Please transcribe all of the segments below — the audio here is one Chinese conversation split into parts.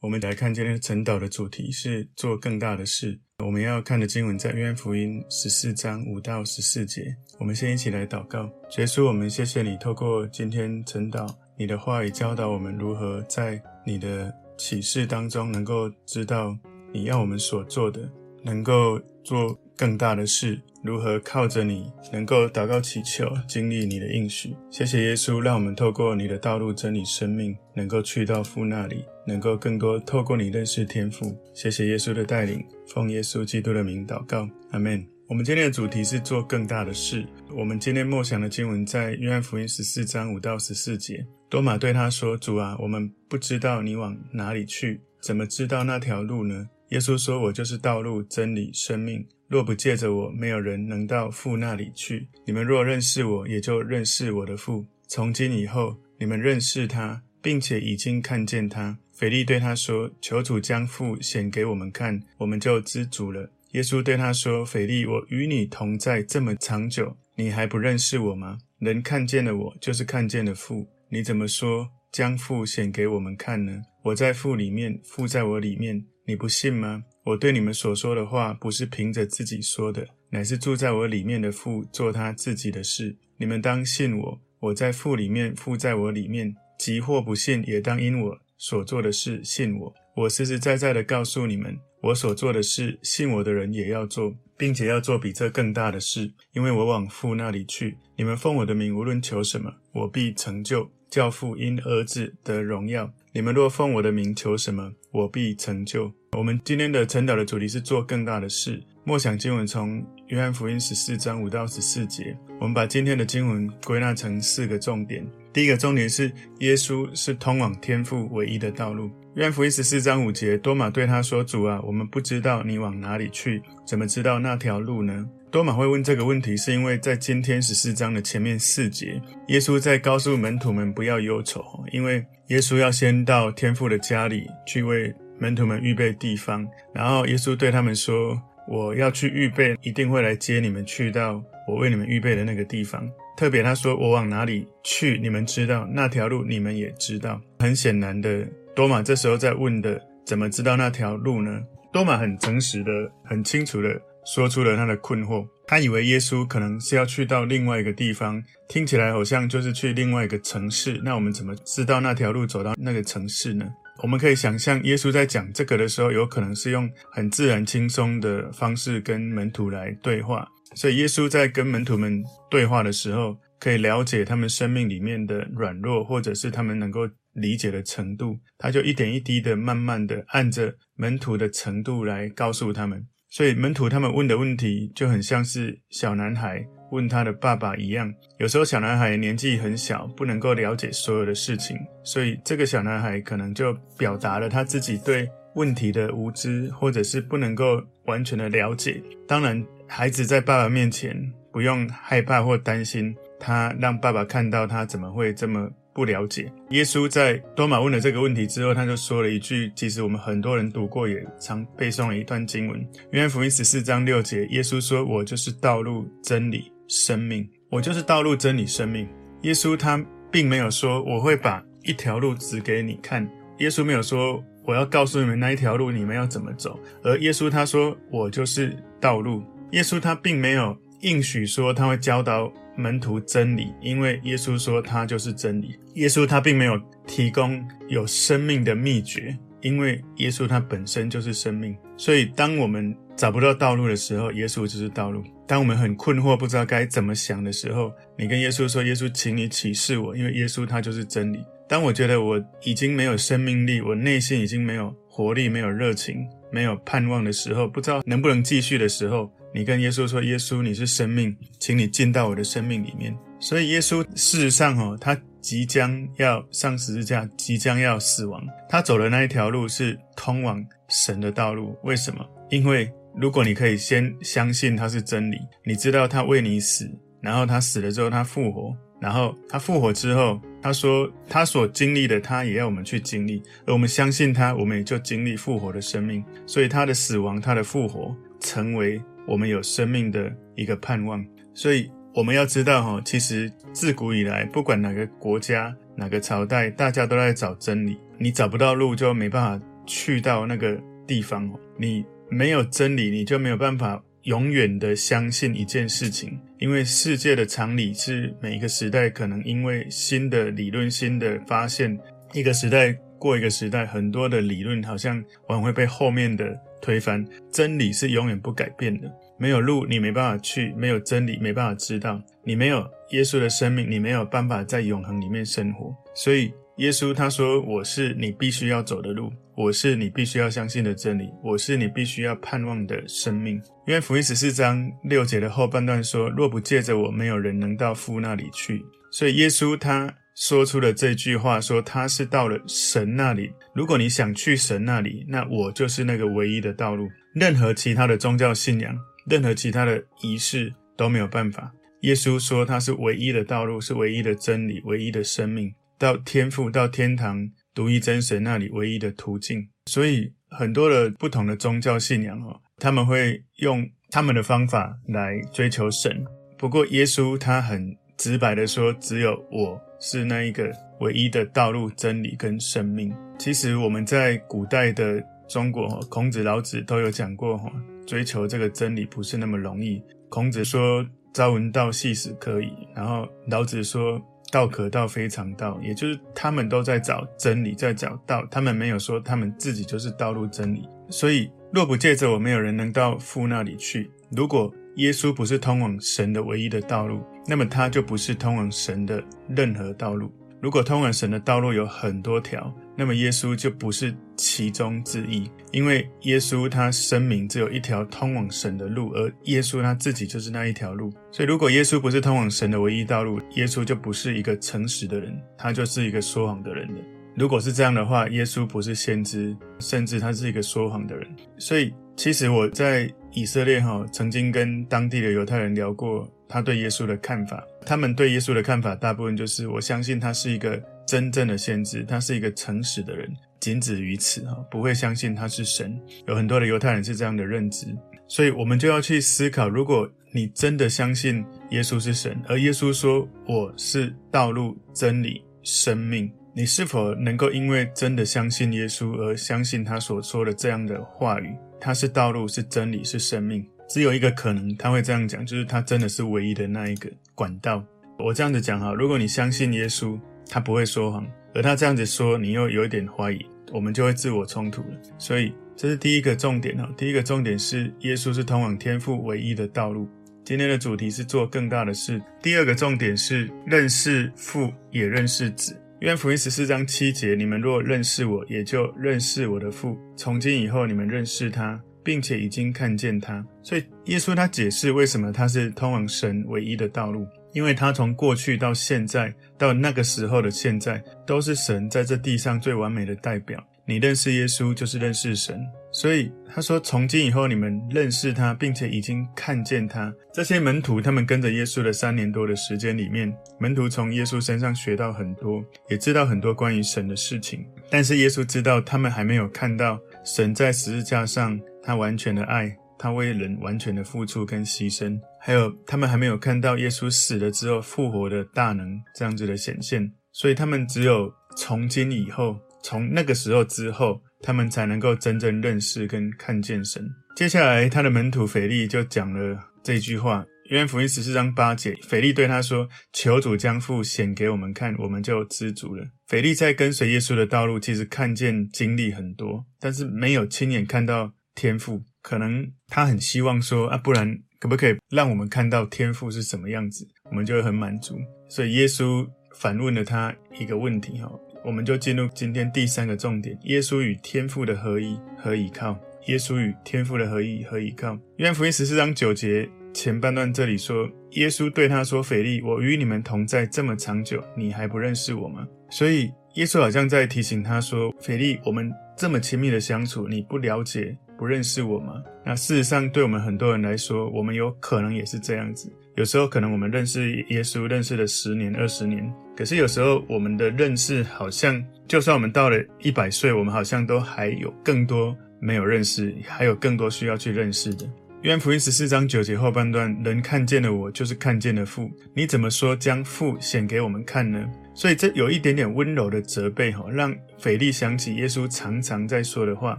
我们来看今天晨祷的主题是做更大的事。我们要看的经文在约翰福音十四章五到十四节。我们先一起来祷告，耶稣，我们谢谢你，透过今天晨祷，你的话语教导我们如何在你的启示当中能够知道你要我们所做的，能够做更大的事。如何靠着你能够祷告祈求，经历你的应许？谢谢耶稣，让我们透过你的道路真理生命，能够去到父那里，能够更多透过你认识天父。谢谢耶稣的带领，奉耶稣基督的名祷告，阿门。我们今天的主题是做更大的事。我们今天默想的经文在约翰福音十四章五到十四节。多马对他说：“主啊，我们不知道你往哪里去，怎么知道那条路呢？”耶稣说：“我就是道路、真理、生命。”若不借着我，没有人能到父那里去。你们若认识我，也就认识我的父。从今以后，你们认识他，并且已经看见他。腓利对他说：“求主将父显给我们看，我们就知足了。”耶稣对他说：“腓利，我与你同在这么长久，你还不认识我吗？人看见了我，就是看见了父。你怎么说将父显给我们看呢？我在父里面，父在我里面，你不信吗？”我对你们所说的话，不是凭着自己说的，乃是住在我里面的父做他自己的事。你们当信我，我在父里面，父在我里面。即或不信，也当因我所做的事信我。我实实在在的告诉你们，我所做的事，信我的人也要做，并且要做比这更大的事，因为我往父那里去。你们奉我的名无论求什么，我必成就，教父因儿子得荣耀。你们若奉我的名求什么，我必成就。我们今天的晨祷的主题是做更大的事。默想经文从约翰福音十四章五到十四节。我们把今天的经文归纳成四个重点。第一个重点是耶稣是通往天父唯一的道路。约翰福音十四章五节，多马对他说：“主啊，我们不知道你往哪里去，怎么知道那条路呢？”多马会问这个问题，是因为在今天十四章的前面四节，耶稣在告诉门徒们不要忧愁，因为耶稣要先到天父的家里去为。门徒们预备地方，然后耶稣对他们说：“我要去预备，一定会来接你们去到我为你们预备的那个地方。特别他说：‘我往哪里去，你们知道；那条路，你们也知道。’很显然的，多马这时候在问的，怎么知道那条路呢？多马很诚实的、很清楚的说出了他的困惑。他以为耶稣可能是要去到另外一个地方，听起来好像就是去另外一个城市。那我们怎么知道那条路走到那个城市呢？”我们可以想象，耶稣在讲这个的时候，有可能是用很自然、轻松的方式跟门徒来对话。所以，耶稣在跟门徒们对话的时候，可以了解他们生命里面的软弱，或者是他们能够理解的程度。他就一点一滴的、慢慢的按着门徒的程度来告诉他们。所以，门徒他们问的问题就很像是小男孩。问他的爸爸一样，有时候小男孩年纪很小，不能够了解所有的事情，所以这个小男孩可能就表达了他自己对问题的无知，或者是不能够完全的了解。当然，孩子在爸爸面前不用害怕或担心，他让爸爸看到他怎么会这么不了解。耶稣在多马问了这个问题之后，他就说了一句，其实我们很多人读过，也常背诵了一段经文，约翰福音十四章六节，耶稣说：“我就是道路、真理。”生命，我就是道路、真理、生命。耶稣他并没有说我会把一条路指给你看，耶稣没有说我要告诉你们那一条路你们要怎么走，而耶稣他说我就是道路。耶稣他并没有应许说他会教导门徒真理，因为耶稣说他就是真理。耶稣他并没有提供有生命的秘诀，因为耶稣他本身就是生命。所以当我们找不到道路的时候，耶稣就是道路。当我们很困惑，不知道该怎么想的时候，你跟耶稣说：“耶稣，请你启示我，因为耶稣他就是真理。”当我觉得我已经没有生命力，我内心已经没有活力、没有热情、没有盼望的时候，不知道能不能继续的时候，你跟耶稣说：“耶稣，你是生命，请你进到我的生命里面。”所以耶稣事实上哦，他即将要上十字架，即将要死亡，他走的那一条路是通往神的道路。为什么？因为如果你可以先相信他是真理，你知道他为你死，然后他死了之后他复活，然后他复活之后，他说他所经历的，他也要我们去经历，而我们相信他，我们也就经历复活的生命。所以他的死亡，他的复活，成为我们有生命的一个盼望。所以我们要知道哈，其实自古以来，不管哪个国家、哪个朝代，大家都在找真理。你找不到路，就没办法去到那个地方。你没有真理，你就没有办法永远的相信一件事情。因为世界的常理是每一个时代可能因为新的理论、新的发现，一个时代过一个时代，很多的理论好像往往会被后面的推翻。真理是永远不改变的。没有路，你没办法去；没有真理，没办法知道。你没有耶稣的生命，你没有办法在永恒里面生活。所以，耶稣他说：“我是你必须要走的路，我是你必须要相信的真理，我是你必须要盼望的生命。”因为福音十四章六节的后半段说：“若不借着我，没有人能到父那里去。”所以，耶稣他说出了这句话，说他是到了神那里。如果你想去神那里，那我就是那个唯一的道路。任何其他的宗教信仰。任何其他的仪式都没有办法。耶稣说他是唯一的道路，是唯一的真理，唯一的生命，到天父、到天堂独一真神那里唯一的途径。所以很多的不同的宗教信仰哦，他们会用他们的方法来追求神。不过耶稣他很直白的说，只有我是那一个唯一的道路、真理跟生命。其实我们在古代的中国，孔子、老子都有讲过哈。追求这个真理不是那么容易。孔子说：“朝闻道，夕死可矣。”然后老子说：“道可道，非常道。”也就是他们都在找真理，在找道。他们没有说他们自己就是道路真理。所以，若不借着我，没有人能到父那里去。如果耶稣不是通往神的唯一的道路，那么他就不是通往神的任何道路。如果通往神的道路有很多条，那么耶稣就不是其中之一，因为耶稣他声明只有一条通往神的路，而耶稣他自己就是那一条路。所以，如果耶稣不是通往神的唯一道路，耶稣就不是一个诚实的人，他就是一个说谎的人了。如果是这样的话，耶稣不是先知，甚至他是一个说谎的人。所以，其实我在以色列哈，曾经跟当地的犹太人聊过。他对耶稣的看法，他们对耶稣的看法，大部分就是我相信他是一个真正的先知，他是一个诚实的人，仅止于此哈，不会相信他是神。有很多的犹太人是这样的认知，所以我们就要去思考：如果你真的相信耶稣是神，而耶稣说我是道路、真理、生命，你是否能够因为真的相信耶稣而相信他所说的这样的话语？他是道路，是真理，是生命。只有一个可能，他会这样讲，就是他真的是唯一的那一个管道。我这样子讲哈，如果你相信耶稣，他不会说谎，而他这样子说，你又有一点怀疑，我们就会自我冲突了。所以这是第一个重点哈。第一个重点是耶稣是通往天父唯一的道路。今天的主题是做更大的事。第二个重点是认识父也认识子。约翰福音十四章七节：你们若认识我，也就认识我的父。从今以后，你们认识他。并且已经看见他，所以耶稣他解释为什么他是通往神唯一的道路，因为他从过去到现在到那个时候的现在，都是神在这地上最完美的代表。你认识耶稣，就是认识神。所以他说，从今以后你们认识他，并且已经看见他。这些门徒他们跟着耶稣的三年多的时间里面，门徒从耶稣身上学到很多，也知道很多关于神的事情。但是耶稣知道他们还没有看到神在十字架上。他完全的爱，他为人完全的付出跟牺牲，还有他们还没有看到耶稣死了之后复活的大能这样子的显现，所以他们只有从今以后，从那个时候之后，他们才能够真正认识跟看见神。接下来，他的门徒腓力就讲了这句话，约翰福音十四章八节，腓力对他说：“求主将父显给我们看，我们就知足了。”腓力在跟随耶稣的道路，其实看见经历很多，但是没有亲眼看到。天赋可能他很希望说啊，不然可不可以让我们看到天赋是什么样子，我们就会很满足。所以耶稣反问了他一个问题哈，我们就进入今天第三个重点：耶稣与天赋的合一和依靠？耶稣与天赋的合一和依靠？约翰福音十四章九节前半段这里说，耶稣对他说：“腓力，我与你们同在这么长久，你还不认识我吗？”所以耶稣好像在提醒他说：“腓力，我们这么亲密的相处，你不了解。”不认识我吗？那事实上，对我们很多人来说，我们有可能也是这样子。有时候，可能我们认识耶稣，认识了十年、二十年，可是有时候我们的认识好像，就算我们到了一百岁，我们好像都还有更多没有认识，还有更多需要去认识的。约翰福音十四章九节后半段，人看见了我，就是看见了父。你怎么说将父显给我们看呢？所以这有一点点温柔的责备，哈，让腓力想起耶稣常常在说的话：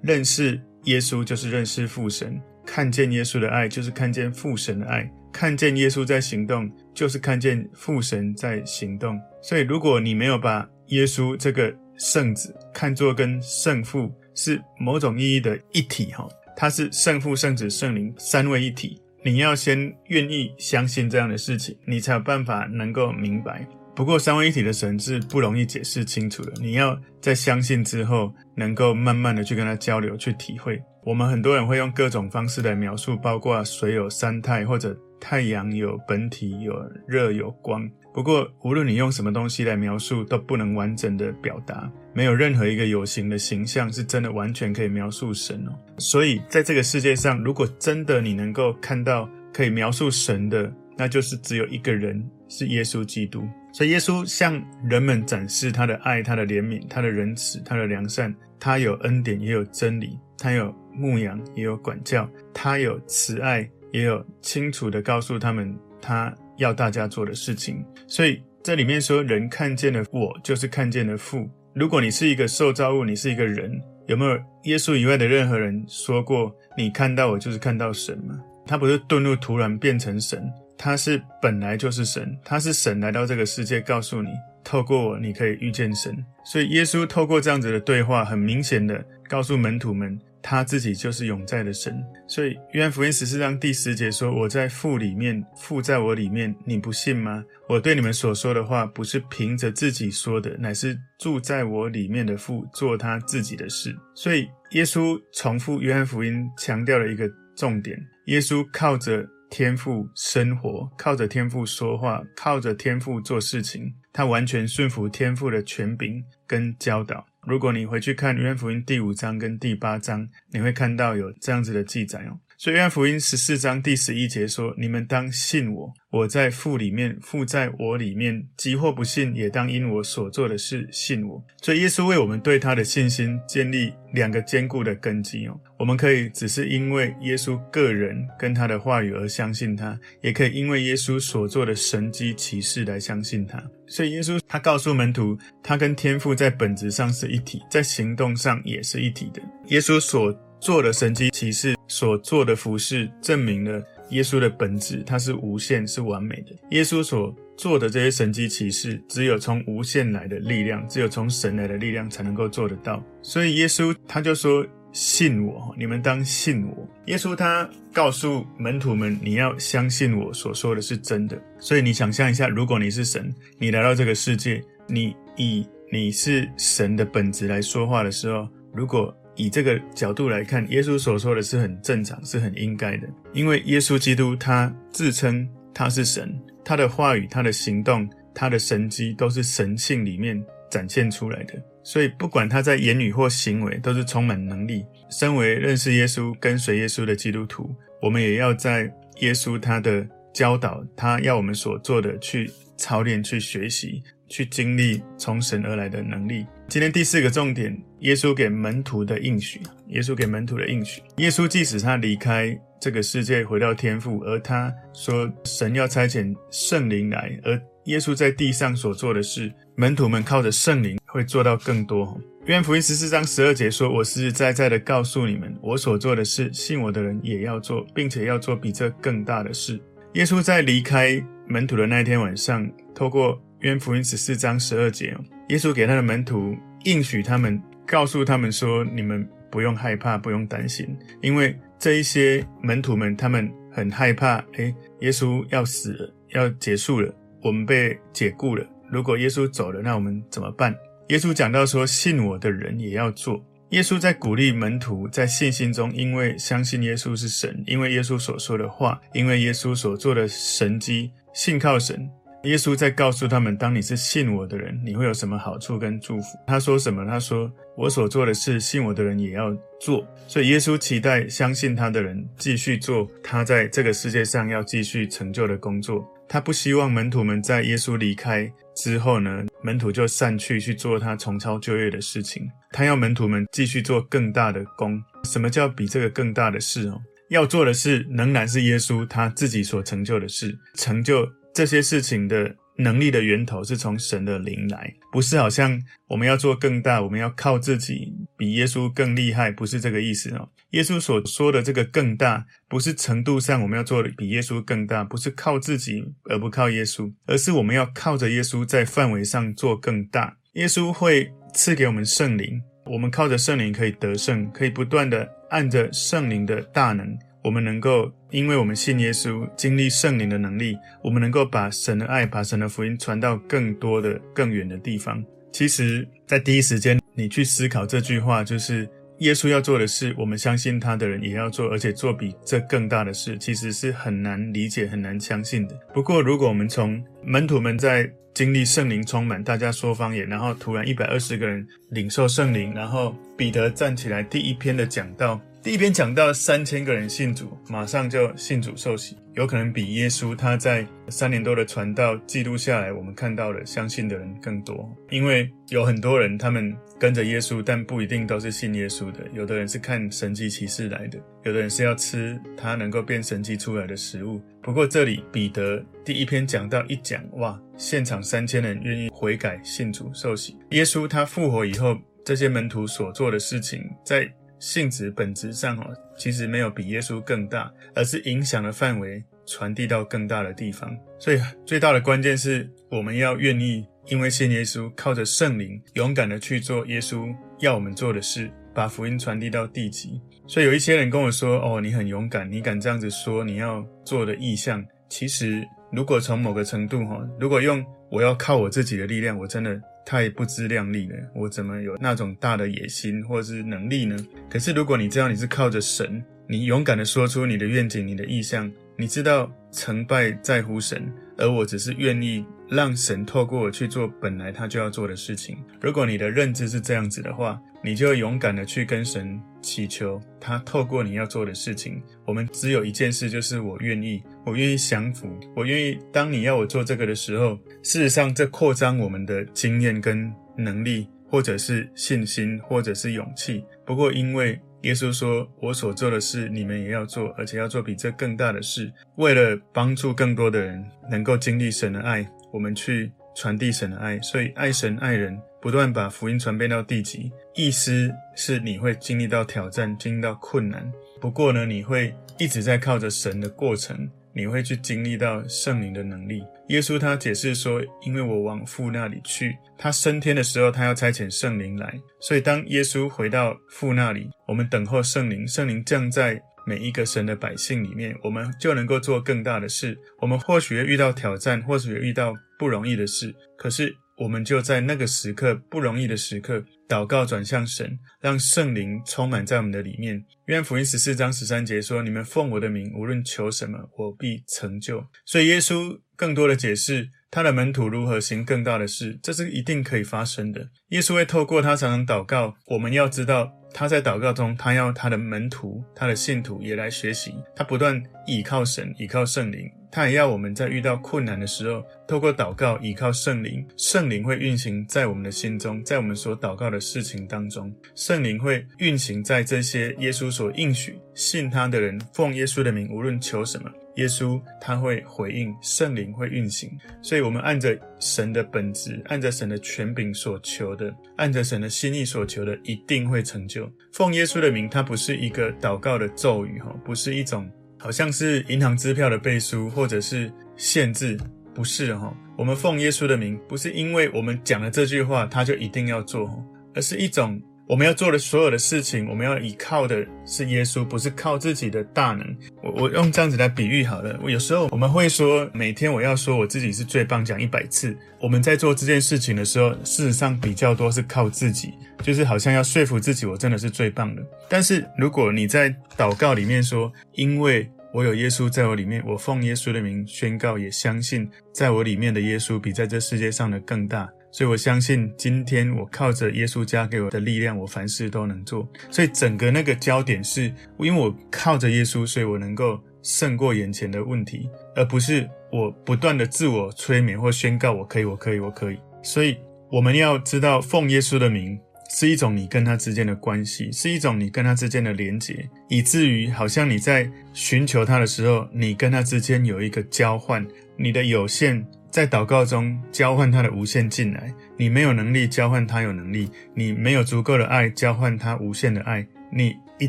认识耶稣就是认识父神，看见耶稣的爱就是看见父神的爱，看见耶稣在行动就是看见父神在行动。所以，如果你没有把耶稣这个圣子看作跟圣父是某种意义的一体，哈。他是圣父、圣子、圣灵三位一体，你要先愿意相信这样的事情，你才有办法能够明白。不过三位一体的神是不容易解释清楚的，你要在相信之后，能够慢慢的去跟他交流、去体会。我们很多人会用各种方式来描述，包括水有三态，或者太阳有本体、有热、有光。不过，无论你用什么东西来描述，都不能完整的表达。没有任何一个有形的形象是真的完全可以描述神哦。所以，在这个世界上，如果真的你能够看到可以描述神的，那就是只有一个人，是耶稣基督。所以，耶稣向人们展示他的爱、他的怜悯、他的仁慈、他的良善。他有恩典，也有真理；他有牧养，也有管教；他有慈爱，也有清楚地告诉他们他。要大家做的事情，所以这里面说，人看见了我，就是看见了父。如果你是一个受造物，你是一个人，有没有耶稣以外的任何人说过，你看到我就是看到神吗？他不是遁入突然变成神，他是本来就是神，他是神来到这个世界，告诉你，透过我你可以遇见神。所以耶稣透过这样子的对话，很明显的告诉门徒们。他自己就是永在的神，所以约翰福音十四章第十节说：“我在父里面，父在我里面，你不信吗？我对你们所说的话，不是凭着自己说的，乃是住在我里面的父做他自己的事。”所以耶稣重复约翰福音强调了一个重点：耶稣靠着天赋生活，靠着天赋说话，靠着天赋做事情，他完全顺服天赋的权柄跟教导。如果你回去看约翰福音第五章跟第八章，你会看到有这样子的记载哦。所以约翰福音十四章第十一节说：“你们当信我，我在父里面，父在我里面。即或不信，也当因我所做的事信我。”所以耶稣为我们对他的信心建立两个坚固的根基哦。我们可以只是因为耶稣个人跟他的话语而相信他，也可以因为耶稣所做的神迹奇事来相信他。所以耶稣他告诉门徒，他跟天父在本质上是一体，在行动上也是一体的。耶稣所做的神迹奇事，所做的服饰，证明了耶稣的本质，他是无限、是完美的。耶稣所做的这些神迹奇事，只有从无限来的力量，只有从神来的力量才能够做得到。所以耶稣他就说：“信我，你们当信我。”耶稣他告诉门徒们：“你要相信我所说的是真的。”所以你想象一下，如果你是神，你来到这个世界，你以你是神的本质来说话的时候，如果以这个角度来看，耶稣所说的是很正常，是很应该的。因为耶稣基督他自称他是神，他的话语、他的行动、他的神迹都是神性里面展现出来的。所以不管他在言语或行为，都是充满能力。身为认识耶稣、跟随耶稣的基督徒，我们也要在耶稣他的教导、他要我们所做的去操练、去学习。去经历从神而来的能力。今天第四个重点，耶稣给门徒的应许。耶稣给门徒的应许。耶稣即使他离开这个世界，回到天父，而他说神要差遣圣灵来，而耶稣在地上所做的事，门徒们靠着圣灵会做到更多。约翰福音十四章十二节说：“我实实在在的告诉你们，我所做的事，信我的人也要做，并且要做比这更大的事。”耶稣在离开门徒的那一天晚上，透过约翰福音十四章十二节，耶稣给他的门徒应许他们，告诉他们说：“你们不用害怕，不用担心，因为这一些门徒们，他们很害怕，诶，耶稣要死了，要结束了，我们被解雇了。如果耶稣走了，那我们怎么办？”耶稣讲到说：“信我的人也要做。”耶稣在鼓励门徒在信心中，因为相信耶稣是神，因为耶稣所说的话，因为耶稣所做的神迹，信靠神。耶稣在告诉他们：当你是信我的人，你会有什么好处跟祝福？他说什么？他说：我所做的事，信我的人也要做。所以耶稣期待相信他的人继续做他在这个世界上要继续成就的工作。他不希望门徒们在耶稣离开之后呢，门徒就散去去做他重操旧业的事情。他要门徒们继续做更大的工。什么叫比这个更大的事哦？要做的事仍然是耶稣他自己所成就的事，成就这些事情的能力的源头是从神的灵来，不是好像我们要做更大，我们要靠自己比耶稣更厉害，不是这个意思哦。耶稣所说的这个更大，不是程度上我们要做的比耶稣更大，不是靠自己而不靠耶稣，而是我们要靠着耶稣在范围上做更大。耶稣会赐给我们圣灵，我们靠着圣灵可以得胜，可以不断的按着圣灵的大能。我们能够，因为我们信耶稣，经历圣灵的能力，我们能够把神的爱、把神的福音传到更多的、更远的地方。其实，在第一时间，你去思考这句话，就是耶稣要做的事，我们相信他的人也要做，而且做比这更大的事，其实是很难理解、很难相信的。不过，如果我们从门徒们在经历圣灵充满，大家说方言，然后突然一百二十个人领受圣灵，然后彼得站起来第一篇的讲道。第一篇讲到三千个人信主，马上就信主受洗，有可能比耶稣他在三年多的传道记录下来，我们看到的相信的人更多。因为有很多人他们跟着耶稣，但不一定都是信耶稣的。有的人是看神迹奇事来的，有的人是要吃他能够变神迹出来的食物。不过这里彼得第一篇讲到一讲，哇，现场三千人愿意悔改信主受洗。耶稣他复活以后，这些门徒所做的事情，在性质本质上哦，其实没有比耶稣更大，而是影响的范围传递到更大的地方。所以最大的关键是我们要愿意，因为信耶稣，靠着圣灵，勇敢的去做耶稣要我们做的事，把福音传递到地极。所以有一些人跟我说：“哦，你很勇敢，你敢这样子说你要做的意向。”其实，如果从某个程度哈，如果用我要靠我自己的力量，我真的。太不自量力了，我怎么有那种大的野心或是能力呢？可是如果你知道你是靠着神，你勇敢的说出你的愿景、你的意向，你知道成败在乎神，而我只是愿意让神透过我去做本来他就要做的事情。如果你的认知是这样子的话，你就勇敢的去跟神祈求，他透过你要做的事情。我们只有一件事，就是我愿意，我愿意降服，我愿意。当你要我做这个的时候，事实上这扩张我们的经验跟能力，或者是信心，或者是勇气。不过，因为耶稣说，我所做的事，你们也要做，而且要做比这更大的事，为了帮助更多的人能够经历神的爱，我们去传递神的爱。所以，爱神爱人。不断把福音传遍到地极，意思是你会经历到挑战，经历到困难。不过呢，你会一直在靠着神的过程，你会去经历到圣灵的能力。耶稣他解释说：“因为我往父那里去，他升天的时候，他要差遣圣灵来。所以当耶稣回到父那里，我们等候圣灵，圣灵降在每一个神的百姓里面，我们就能够做更大的事。我们或许会遇到挑战，或许会遇到不容易的事，可是。”我们就在那个时刻，不容易的时刻，祷告转向神，让圣灵充满在我们的里面。约翰福音十四章十三节说：“你们奉我的名，无论求什么，我必成就。”所以耶稣更多的解释他的门徒如何行更大的事，这是一定可以发生的。耶稣会透过他常常祷告，我们要知道他在祷告中，他要他的门徒、他的信徒也来学习，他不断倚靠神，倚靠圣灵。他也要我们在遇到困难的时候，透过祷告，依靠圣灵，圣灵会运行在我们的心中，在我们所祷告的事情当中，圣灵会运行在这些耶稣所应许信他的人，奉耶稣的名，无论求什么，耶稣他会回应，圣灵会运行。所以，我们按着神的本质，按着神的权柄所求的，按着神的心意所求的，一定会成就。奉耶稣的名，它不是一个祷告的咒语，哈，不是一种。好像是银行支票的背书，或者是限制，不是哈？我们奉耶稣的名，不是因为我们讲了这句话，他就一定要做，而是一种。我们要做的所有的事情，我们要依靠的是耶稣，不是靠自己的大能。我我用这样子来比喻好了。我有时候我们会说，每天我要说我自己是最棒，讲一百次。我们在做这件事情的时候，事实上比较多是靠自己，就是好像要说服自己，我真的是最棒的。但是如果你在祷告里面说，因为我有耶稣在我里面，我奉耶稣的名宣告，也相信在我里面的耶稣比在这世界上的更大。所以我相信，今天我靠着耶稣加给我的力量，我凡事都能做。所以整个那个焦点是，因为我靠着耶稣，所以我能够胜过眼前的问题，而不是我不断的自我催眠或宣告我可以，我可以，我可以。所以我们要知道，奉耶稣的名是一种你跟他之间的关系，是一种你跟他之间的连结，以至于好像你在寻求他的时候，你跟他之间有一个交换，你的有限在祷告中交换他的无限进来，你没有能力交换他有能力，你没有足够的爱交换他无限的爱，你。一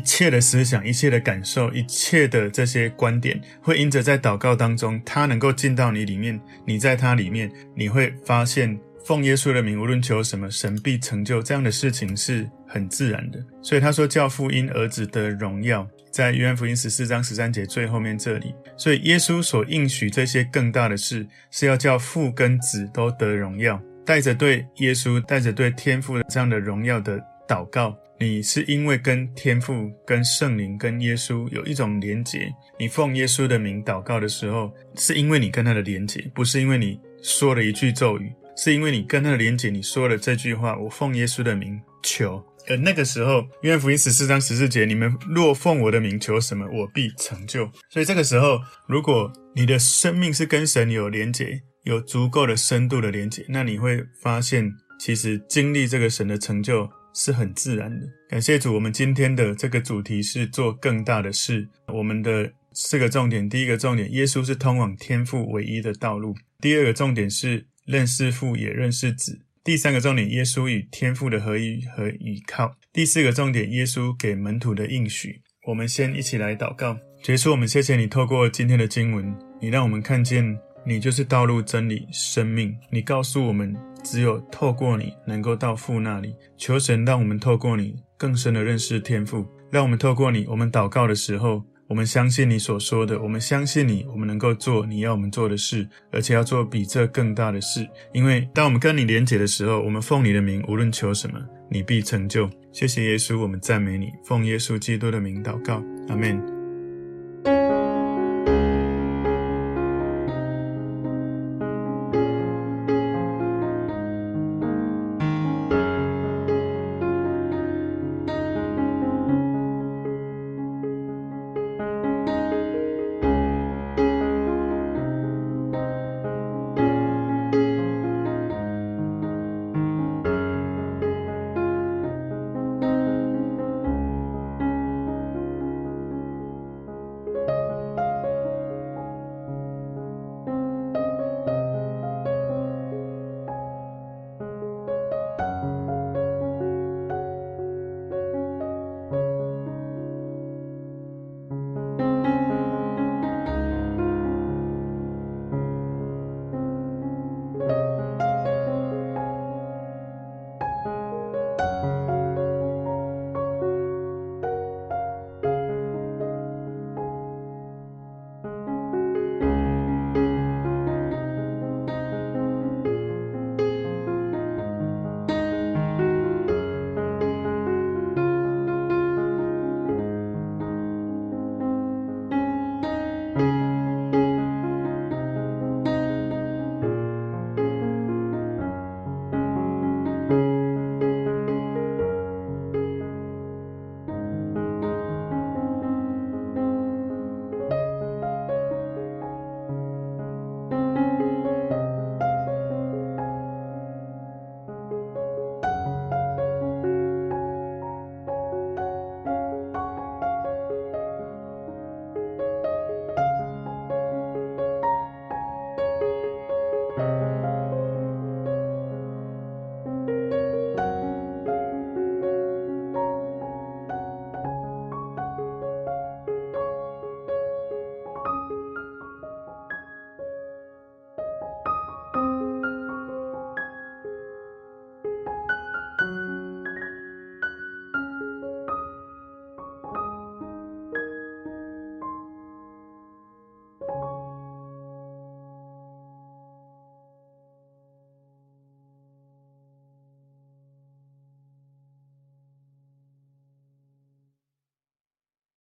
切的思想，一切的感受，一切的这些观点，会因着在祷告当中，他能够进到你里面，你在他里面，你会发现奉耶稣的名，无论求什么，神必成就。这样的事情是很自然的。所以他说，教父因儿子得荣耀，在约翰福音十四章十三节最后面这里。所以耶稣所应许这些更大的事，是要叫父跟子都得荣耀，带着对耶稣，带着对天父的这样的荣耀的祷告。你是因为跟天父、跟圣灵、跟耶稣有一种连结，你奉耶稣的名祷告的时候，是因为你跟他的连结，不是因为你说了一句咒语，是因为你跟他的连结，你说了这句话：“我奉耶稣的名求。”而那个时候，约翰福音十四章十四节，你们若奉我的名求什么，我必成就。所以这个时候，如果你的生命是跟神有连结，有足够的深度的连结，那你会发现，其实经历这个神的成就是很自然的。感谢主，我们今天的这个主题是做更大的事。我们的四个重点：第一个重点，耶稣是通往天父唯一的道路；第二个重点是认识父也认识子；第三个重点，耶稣与天父的合一和依靠；第四个重点，耶稣给门徒的应许。我们先一起来祷告，结束。我们谢谢你透过今天的经文，你让我们看见你就是道路、真理、生命。你告诉我们。只有透过你，能够到父那里。求神让我们透过你，更深的认识天父。让我们透过你，我们祷告的时候，我们相信你所说的，我们相信你，我们能够做你要我们做的事，而且要做比这更大的事。因为当我们跟你连结的时候，我们奉你的名，无论求什么，你必成就。谢谢耶稣，我们赞美你，奉耶稣基督的名祷告，阿门。